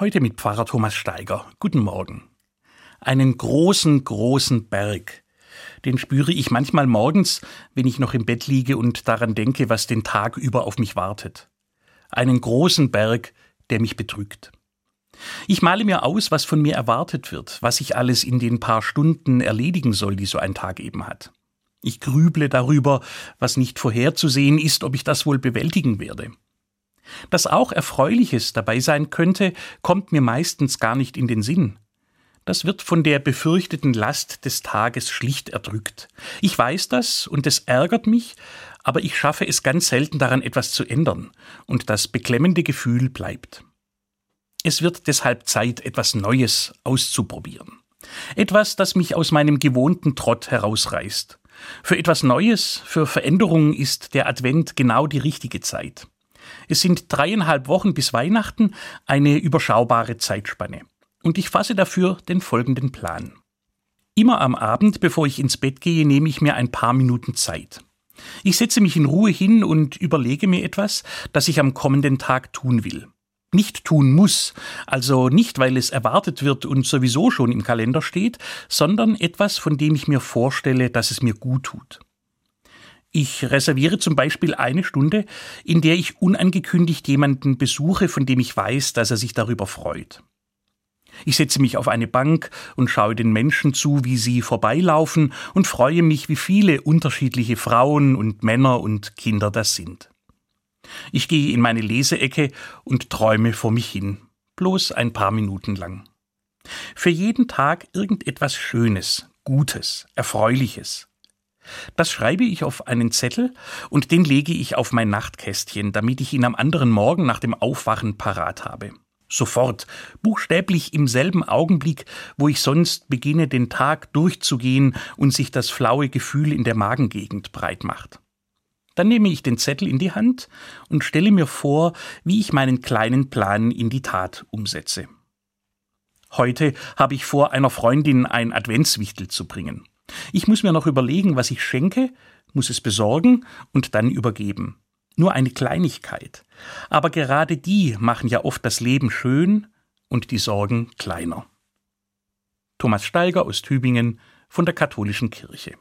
Heute mit Pfarrer Thomas Steiger. Guten Morgen. Einen großen, großen Berg. Den spüre ich manchmal morgens, wenn ich noch im Bett liege und daran denke, was den Tag über auf mich wartet. Einen großen Berg, der mich bedrückt. Ich male mir aus, was von mir erwartet wird, was ich alles in den paar Stunden erledigen soll, die so ein Tag eben hat. Ich grüble darüber, was nicht vorherzusehen ist, ob ich das wohl bewältigen werde. Dass auch Erfreuliches dabei sein könnte, kommt mir meistens gar nicht in den Sinn. Das wird von der befürchteten Last des Tages schlicht erdrückt. Ich weiß das und es ärgert mich, aber ich schaffe es ganz selten daran etwas zu ändern, und das beklemmende Gefühl bleibt. Es wird deshalb Zeit, etwas Neues auszuprobieren. Etwas, das mich aus meinem gewohnten Trott herausreißt. Für etwas Neues, für Veränderungen ist der Advent genau die richtige Zeit. Es sind dreieinhalb Wochen bis Weihnachten, eine überschaubare Zeitspanne. Und ich fasse dafür den folgenden Plan. Immer am Abend, bevor ich ins Bett gehe, nehme ich mir ein paar Minuten Zeit. Ich setze mich in Ruhe hin und überlege mir etwas, das ich am kommenden Tag tun will. Nicht tun muss, also nicht, weil es erwartet wird und sowieso schon im Kalender steht, sondern etwas, von dem ich mir vorstelle, dass es mir gut tut. Ich reserviere zum Beispiel eine Stunde, in der ich unangekündigt jemanden besuche, von dem ich weiß, dass er sich darüber freut. Ich setze mich auf eine Bank und schaue den Menschen zu, wie sie vorbeilaufen und freue mich, wie viele unterschiedliche Frauen und Männer und Kinder das sind. Ich gehe in meine Leseecke und träume vor mich hin, bloß ein paar Minuten lang. Für jeden Tag irgendetwas Schönes, Gutes, Erfreuliches. Das schreibe ich auf einen Zettel und den lege ich auf mein Nachtkästchen, damit ich ihn am anderen Morgen nach dem Aufwachen parat habe. Sofort, buchstäblich im selben Augenblick, wo ich sonst beginne, den Tag durchzugehen und sich das flaue Gefühl in der Magengegend breit macht. Dann nehme ich den Zettel in die Hand und stelle mir vor, wie ich meinen kleinen Plan in die Tat umsetze. Heute habe ich vor, einer Freundin ein Adventswichtel zu bringen. Ich muss mir noch überlegen, was ich schenke, muss es besorgen und dann übergeben. Nur eine Kleinigkeit. Aber gerade die machen ja oft das Leben schön und die Sorgen kleiner. Thomas Steiger aus Tübingen von der Katholischen Kirche.